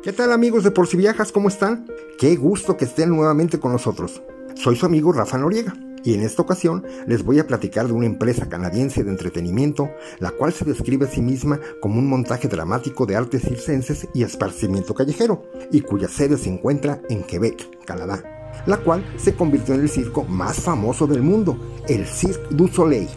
¿Qué tal amigos de Por si Viajas? ¿Cómo están? Qué gusto que estén nuevamente con nosotros. Soy su amigo Rafa Noriega y en esta ocasión les voy a platicar de una empresa canadiense de entretenimiento, la cual se describe a sí misma como un montaje dramático de artes circenses y esparcimiento callejero, y cuya sede se encuentra en Quebec, Canadá, la cual se convirtió en el circo más famoso del mundo, el Cirque du Soleil.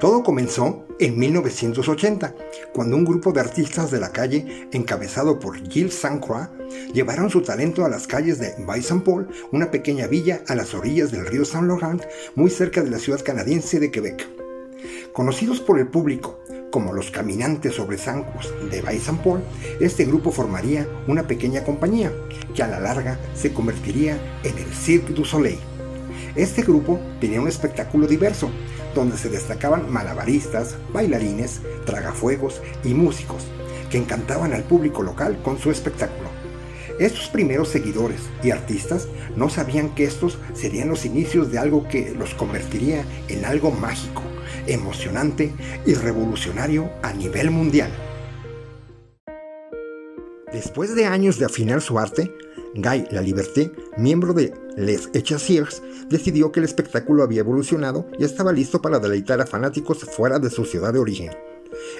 Todo comenzó en 1980, cuando un grupo de artistas de la calle, encabezado por Gilles Saint-Croix, llevaron su talento a las calles de Bay-Saint-Paul, una pequeña villa a las orillas del río Saint Laurent, muy cerca de la ciudad canadiense de Quebec. Conocidos por el público como los caminantes sobre zancos de Bay-Saint-Paul, este grupo formaría una pequeña compañía que a la larga se convertiría en el Cirque du Soleil. Este grupo tenía un espectáculo diverso, donde se destacaban malabaristas, bailarines, tragafuegos y músicos, que encantaban al público local con su espectáculo. Estos primeros seguidores y artistas no sabían que estos serían los inicios de algo que los convertiría en algo mágico, emocionante y revolucionario a nivel mundial. Después de años de afinar su arte, Guy Laliberté, miembro de Les Echassiers, decidió que el espectáculo había evolucionado y estaba listo para deleitar a fanáticos fuera de su ciudad de origen.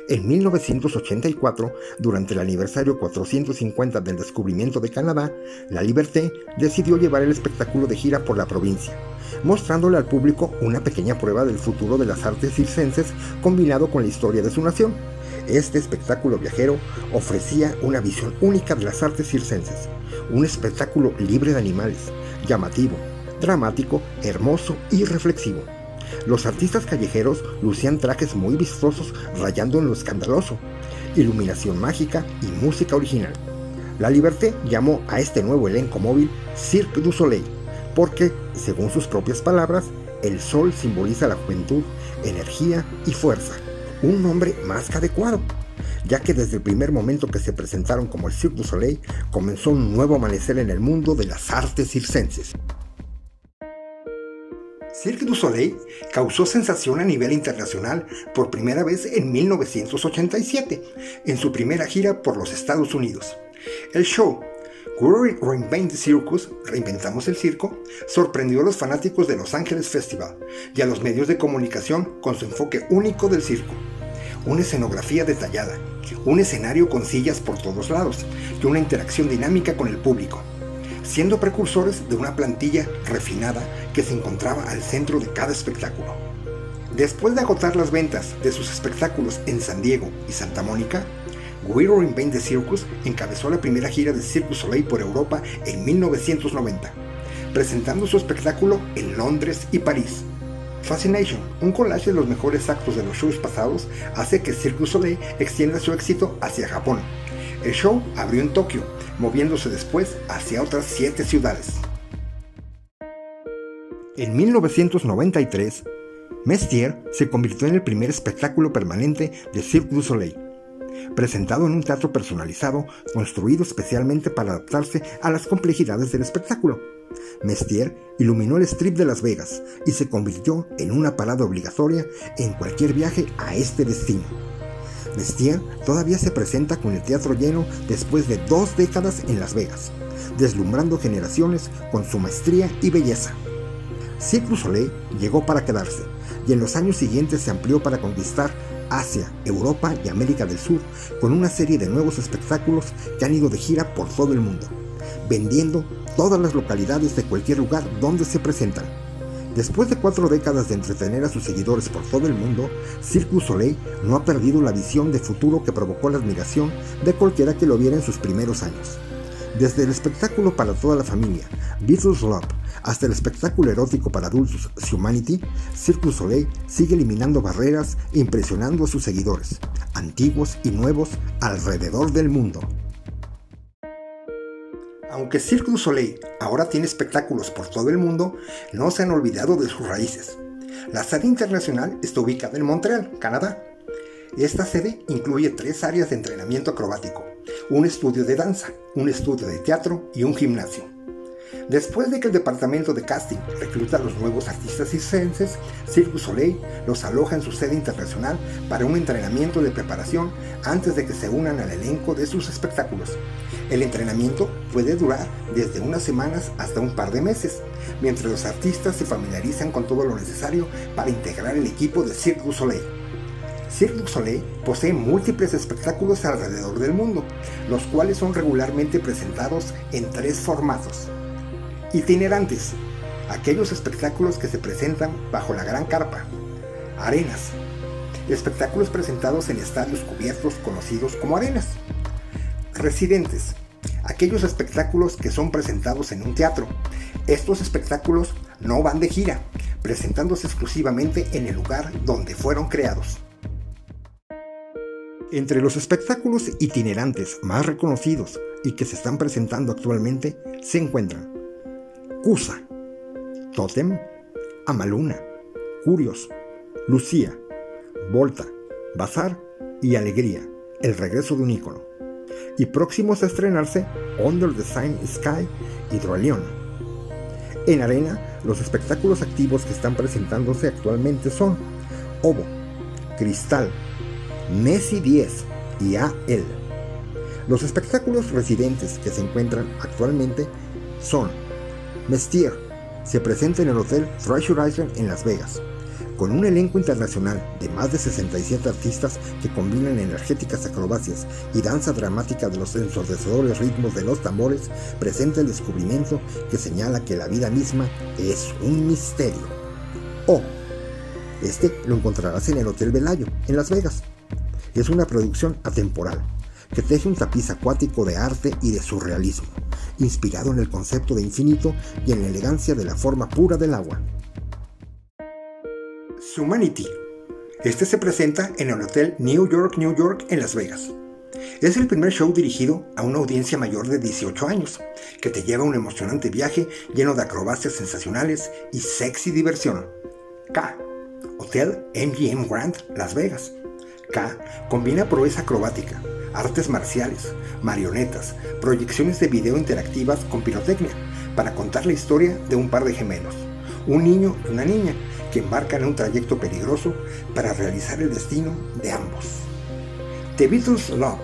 En 1984, durante el aniversario 450 del descubrimiento de Canadá, La Liberté decidió llevar el espectáculo de gira por la provincia, mostrándole al público una pequeña prueba del futuro de las artes circenses combinado con la historia de su nación. Este espectáculo viajero ofrecía una visión única de las artes circenses, un espectáculo libre de animales, llamativo, dramático, hermoso y reflexivo. Los artistas callejeros lucían trajes muy vistosos rayando en lo escandaloso, iluminación mágica y música original. La Liberté llamó a este nuevo elenco móvil Cirque du Soleil, porque, según sus propias palabras, el sol simboliza la juventud, energía y fuerza. Un nombre más que adecuado, ya que desde el primer momento que se presentaron como el Cirque du Soleil comenzó un nuevo amanecer en el mundo de las artes circenses. Cirque du Soleil causó sensación a nivel internacional por primera vez en 1987, en su primera gira por los Estados Unidos. El show We Reinvent the Circus, Reinventamos el Circo, sorprendió a los fanáticos de Los Ángeles Festival y a los medios de comunicación con su enfoque único del circo. Una escenografía detallada, un escenario con sillas por todos lados y una interacción dinámica con el público siendo precursores de una plantilla refinada que se encontraba al centro de cada espectáculo. Después de agotar las ventas de sus espectáculos en San Diego y Santa Mónica, Guido Reinvent the Circus encabezó la primera gira de Circus Soleil por Europa en 1990, presentando su espectáculo en Londres y París. Fascination, un collage de los mejores actos de los shows pasados, hace que Circus Soleil extienda su éxito hacia Japón. El show abrió en Tokio, moviéndose después hacia otras siete ciudades. En 1993, Mestier se convirtió en el primer espectáculo permanente de Cirque du Soleil, presentado en un teatro personalizado construido especialmente para adaptarse a las complejidades del espectáculo. Mestier iluminó el strip de Las Vegas y se convirtió en una parada obligatoria en cualquier viaje a este destino. Mestier todavía se presenta con el teatro lleno después de dos décadas en Las Vegas, deslumbrando generaciones con su maestría y belleza. Cirque Soleil llegó para quedarse y en los años siguientes se amplió para conquistar Asia, Europa y América del Sur con una serie de nuevos espectáculos que han ido de gira por todo el mundo, vendiendo todas las localidades de cualquier lugar donde se presentan. Después de cuatro décadas de entretener a sus seguidores por todo el mundo, Cirque du Soleil no ha perdido la visión de futuro que provocó la admiración de cualquiera que lo viera en sus primeros años. Desde el espectáculo para toda la familia, Beatles Love, hasta el espectáculo erótico para adultos, Humanity, Cirque du Soleil sigue eliminando barreras e impresionando a sus seguidores, antiguos y nuevos, alrededor del mundo. Aunque Cirque du Soleil ahora tiene espectáculos por todo el mundo, no se han olvidado de sus raíces. La sede internacional está ubicada en Montreal, Canadá. Esta sede incluye tres áreas de entrenamiento acrobático, un estudio de danza, un estudio de teatro y un gimnasio. Después de que el departamento de casting recluta a los nuevos artistas circenses, Cirque du Soleil los aloja en su sede internacional para un entrenamiento de preparación antes de que se unan al elenco de sus espectáculos. El entrenamiento puede durar desde unas semanas hasta un par de meses, mientras los artistas se familiarizan con todo lo necesario para integrar el equipo de Cirque du Soleil. Cirque Soleil posee múltiples espectáculos alrededor del mundo, los cuales son regularmente presentados en tres formatos. Itinerantes, aquellos espectáculos que se presentan bajo la gran carpa. Arenas, espectáculos presentados en estadios cubiertos conocidos como arenas. Residentes, aquellos espectáculos que son presentados en un teatro. Estos espectáculos no van de gira, presentándose exclusivamente en el lugar donde fueron creados. Entre los espectáculos itinerantes más reconocidos y que se están presentando actualmente se encuentran Cusa, Totem, Amaluna, Curios, Lucía, Volta, Bazar y Alegría, el regreso de un ícono. Y próximos a estrenarse Under the Sign Sky y. En arena, los espectáculos activos que están presentándose actualmente son Ovo, Cristal, Messi 10 y AL. Los espectáculos residentes que se encuentran actualmente son Mestier se presenta en el Hotel Treasure Island en Las Vegas, con un elenco internacional de más de 67 artistas que combinan energéticas acrobacias y danza dramática de los ensordecedores ritmos de los tambores, presenta el descubrimiento que señala que la vida misma es un misterio. O, este lo encontrarás en el Hotel Velayo, en Las Vegas. Es una producción atemporal que teje un tapiz acuático de arte y de surrealismo inspirado en el concepto de infinito y en la elegancia de la forma pura del agua. Humanity. Este se presenta en el Hotel New York, New York, en Las Vegas. Es el primer show dirigido a una audiencia mayor de 18 años, que te lleva a un emocionante viaje lleno de acrobacias sensacionales y sexy diversión. K. Hotel MGM Grand, Las Vegas. K combina proeza acrobática, artes marciales, marionetas, proyecciones de video interactivas con pirotecnia, para contar la historia de un par de gemelos, un niño y una niña, que embarcan en un trayecto peligroso para realizar el destino de ambos. The Beatles Love.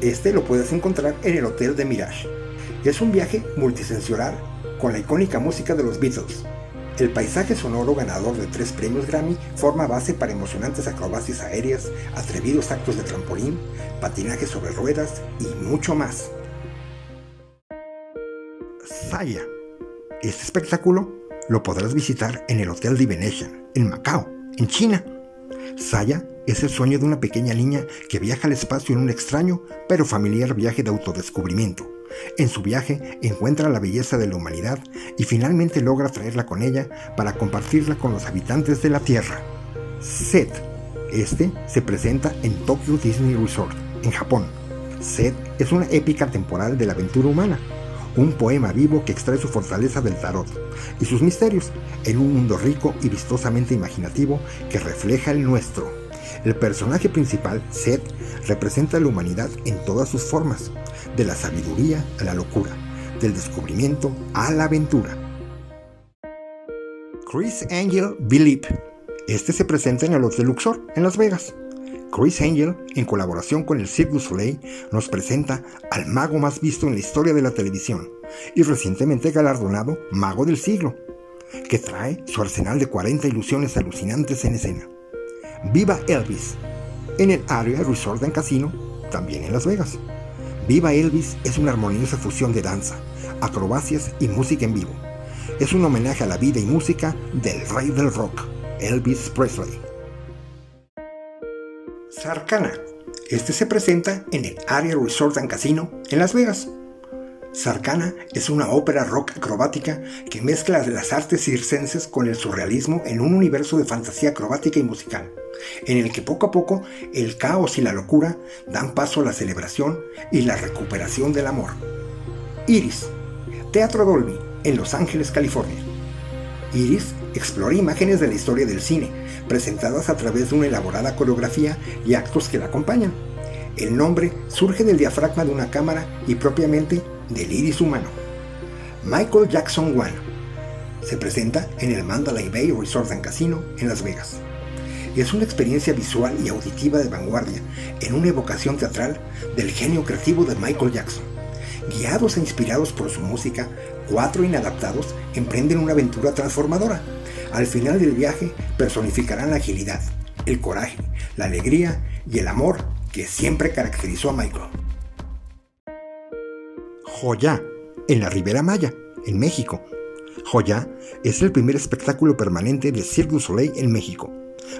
Este lo puedes encontrar en el Hotel de Mirage. Es un viaje multisensorial con la icónica música de los Beatles, el paisaje sonoro ganador de tres premios Grammy forma base para emocionantes acrobacias aéreas, atrevidos actos de trampolín, patinaje sobre ruedas y mucho más. Saya. Este espectáculo lo podrás visitar en el Hotel de Venetian, en Macao, en China. Saya es el sueño de una pequeña niña que viaja al espacio en un extraño pero familiar viaje de autodescubrimiento en su viaje encuentra la belleza de la humanidad y finalmente logra traerla con ella para compartirla con los habitantes de la Tierra. Set. Este se presenta en Tokyo Disney Resort, en Japón. Set es una épica temporal de la aventura humana, un poema vivo que extrae su fortaleza del tarot y sus misterios en un mundo rico y vistosamente imaginativo que refleja el nuestro. El personaje principal, Seth, representa a la humanidad en todas sus formas, de la sabiduría a la locura, del descubrimiento a la aventura. Chris Angel Believe. Este se presenta en el Hotel Luxor, en Las Vegas. Chris Angel, en colaboración con el Cirque du Soleil, nos presenta al mago más visto en la historia de la televisión y recientemente galardonado Mago del Siglo, que trae su arsenal de 40 ilusiones alucinantes en escena. Viva Elvis, en el Aria Resort and Casino, también en Las Vegas. Viva Elvis es una armoniosa fusión de danza, acrobacias y música en vivo. Es un homenaje a la vida y música del rey del rock, Elvis Presley. Sarcana. Este se presenta en el Aria Resort and Casino en Las Vegas. Sarcana es una ópera rock acrobática que mezcla las artes circenses con el surrealismo en un universo de fantasía acrobática y musical, en el que poco a poco el caos y la locura dan paso a la celebración y la recuperación del amor. Iris, Teatro Dolby, en Los Ángeles, California. Iris explora imágenes de la historia del cine, presentadas a través de una elaborada coreografía y actos que la acompañan. El nombre surge del diafragma de una cámara y propiamente del iris humano. Michael Jackson One. Se presenta en el Mandalay Bay Resort and Casino en Las Vegas. Es una experiencia visual y auditiva de vanguardia en una evocación teatral del genio creativo de Michael Jackson. Guiados e inspirados por su música, cuatro inadaptados emprenden una aventura transformadora. Al final del viaje personificarán la agilidad, el coraje, la alegría y el amor que siempre caracterizó a Michael. Joya, en la Ribera Maya, en México. Joya es el primer espectáculo permanente de Cirque du Soleil en México.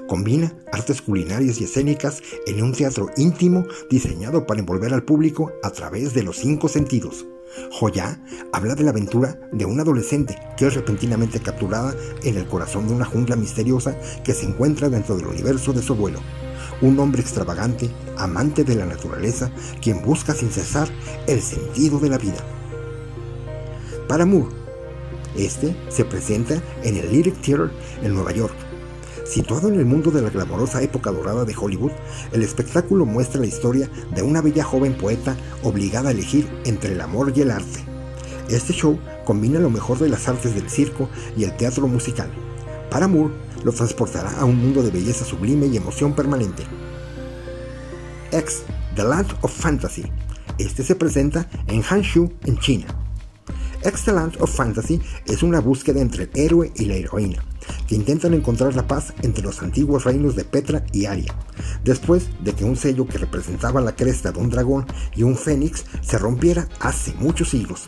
Combina artes culinarias y escénicas en un teatro íntimo diseñado para envolver al público a través de los cinco sentidos. Joya habla de la aventura de una adolescente que es repentinamente capturada en el corazón de una jungla misteriosa que se encuentra dentro del universo de su abuelo. Un hombre extravagante, amante de la naturaleza, quien busca sin cesar el sentido de la vida. Para Moore, este se presenta en el Lyric Theater en Nueva York Situado en el mundo de la glamorosa época dorada de Hollywood, el espectáculo muestra la historia de una bella joven poeta obligada a elegir entre el amor y el arte. Este show combina lo mejor de las artes del circo y el teatro musical. Para Moore, lo transportará a un mundo de belleza sublime y emoción permanente. X, The Land of Fantasy. Este se presenta en Hangzhou, en China. X, The Land of Fantasy es una búsqueda entre el héroe y la heroína que intentan encontrar la paz entre los antiguos reinos de Petra y Aria, después de que un sello que representaba la cresta de un dragón y un fénix se rompiera hace muchos siglos.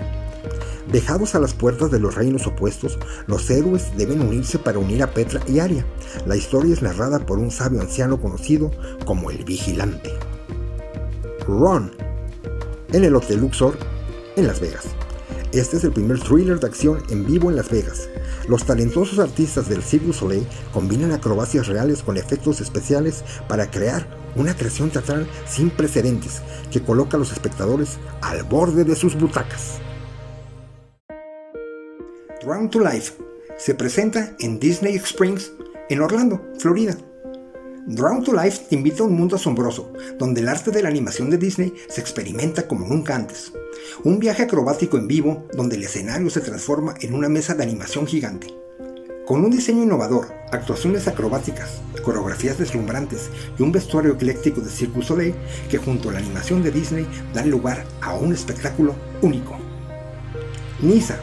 Dejados a las puertas de los reinos opuestos, los héroes deben unirse para unir a Petra y Aria. La historia es narrada por un sabio anciano conocido como el Vigilante. Ron, en el Hotel Luxor, en Las Vegas. Este es el primer thriller de acción en vivo en Las Vegas. Los talentosos artistas del Cirque du Soleil combinan acrobacias reales con efectos especiales para crear una creación teatral sin precedentes que coloca a los espectadores al borde de sus butacas. Round to Life se presenta en Disney Springs, en Orlando, Florida. Drown to Life te invita a un mundo asombroso, donde el arte de la animación de Disney se experimenta como nunca antes. Un viaje acrobático en vivo, donde el escenario se transforma en una mesa de animación gigante. Con un diseño innovador, actuaciones acrobáticas, coreografías deslumbrantes y un vestuario ecléctico de Cirque Soleil que junto a la animación de Disney dan lugar a un espectáculo único. Nisa,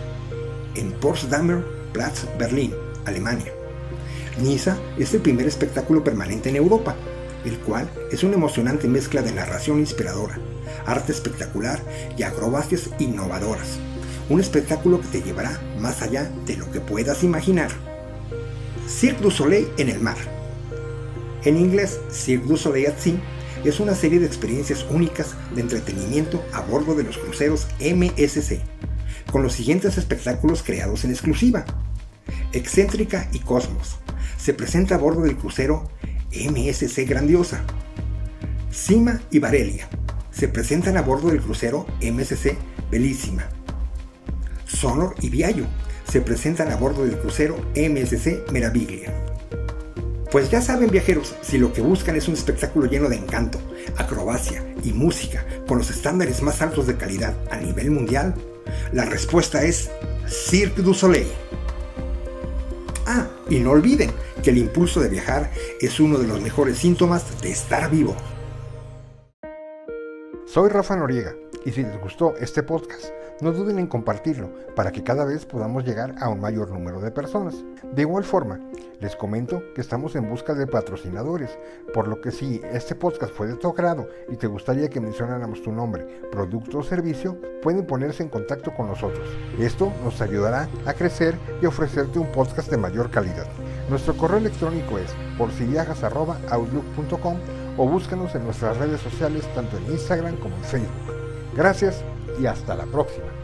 en Potsdamer Platz, Berlín, Alemania. Nisa es el primer espectáculo permanente en Europa, el cual es una emocionante mezcla de narración inspiradora, arte espectacular y acrobacias innovadoras. Un espectáculo que te llevará más allá de lo que puedas imaginar. Cirque du Soleil en el mar. En inglés, Cirque du Soleil at Sea es una serie de experiencias únicas de entretenimiento a bordo de los cruceros MSC, con los siguientes espectáculos creados en exclusiva. Excéntrica y Cosmos, se presenta a bordo del crucero MSC Grandiosa. Cima y Varelia se presentan a bordo del crucero MSC Bellísima. Sonor y Viallo se presentan a bordo del crucero MSC Meraviglia. Pues ya saben viajeros, si lo que buscan es un espectáculo lleno de encanto, acrobacia y música con los estándares más altos de calidad a nivel mundial, la respuesta es Cirque du Soleil. Ah, y no olviden que el impulso de viajar es uno de los mejores síntomas de estar vivo. Soy Rafa Noriega y si les gustó este podcast, no duden en compartirlo para que cada vez podamos llegar a un mayor número de personas. De igual forma, les comento que estamos en busca de patrocinadores, por lo que si este podcast fue de tu agrado y te gustaría que mencionáramos tu nombre, producto o servicio, pueden ponerse en contacto con nosotros. Esto nos ayudará a crecer y ofrecerte un podcast de mayor calidad. Nuestro correo electrónico es porsiviajas.outlook.com o búscanos en nuestras redes sociales tanto en Instagram como en Facebook. Gracias y hasta la próxima.